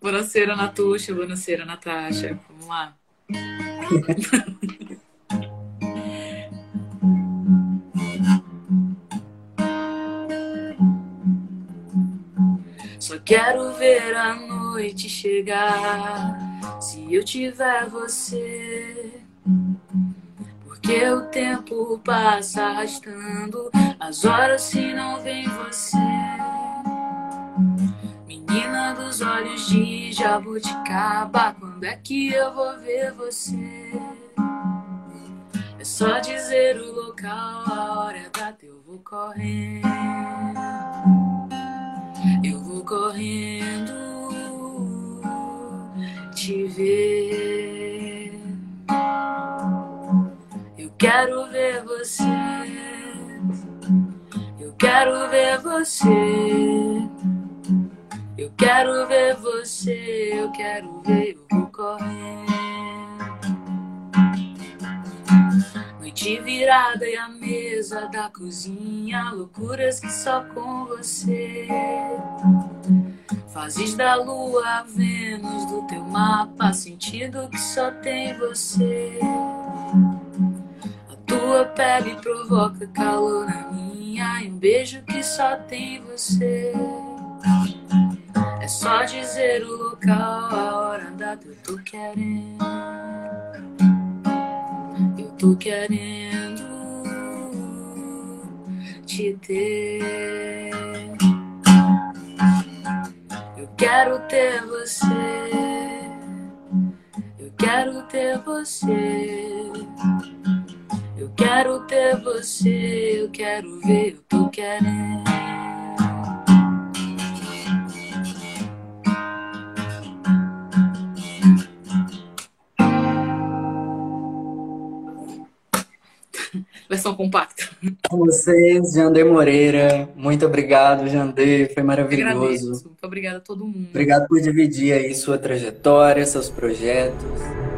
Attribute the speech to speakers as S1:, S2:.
S1: Buonasera, Natusha. Buonasera, Natasha. Vamos lá. Só quero ver a noite chegar. Se eu tiver você. Porque o tempo passa arrastando as horas se não vem você. De jabuticaba, quando é que eu vou ver você? É só dizer o local, a hora data, eu vou correndo. Eu vou correndo te ver. Eu quero ver você. Eu quero ver você. Quero ver você. Eu quero ver, eu vou correndo. Noite virada e a mesa da cozinha, loucuras que só com você. Fases da lua, Vênus do teu mapa, sentido que só tem você. A tua pele provoca calor na minha, e um beijo que só tem você. Dizer o local, a hora, data, eu tô querendo. Eu tô querendo te ter. Eu quero ter você. Eu quero ter você. Eu quero ter você. Eu quero ver, eu tô querendo. Versão compacta.
S2: Com vocês, Jander Moreira. Muito obrigado, Jander. Foi maravilhoso.
S1: Muito obrigada a todo mundo.
S2: Obrigado por dividir aí sua trajetória, seus projetos.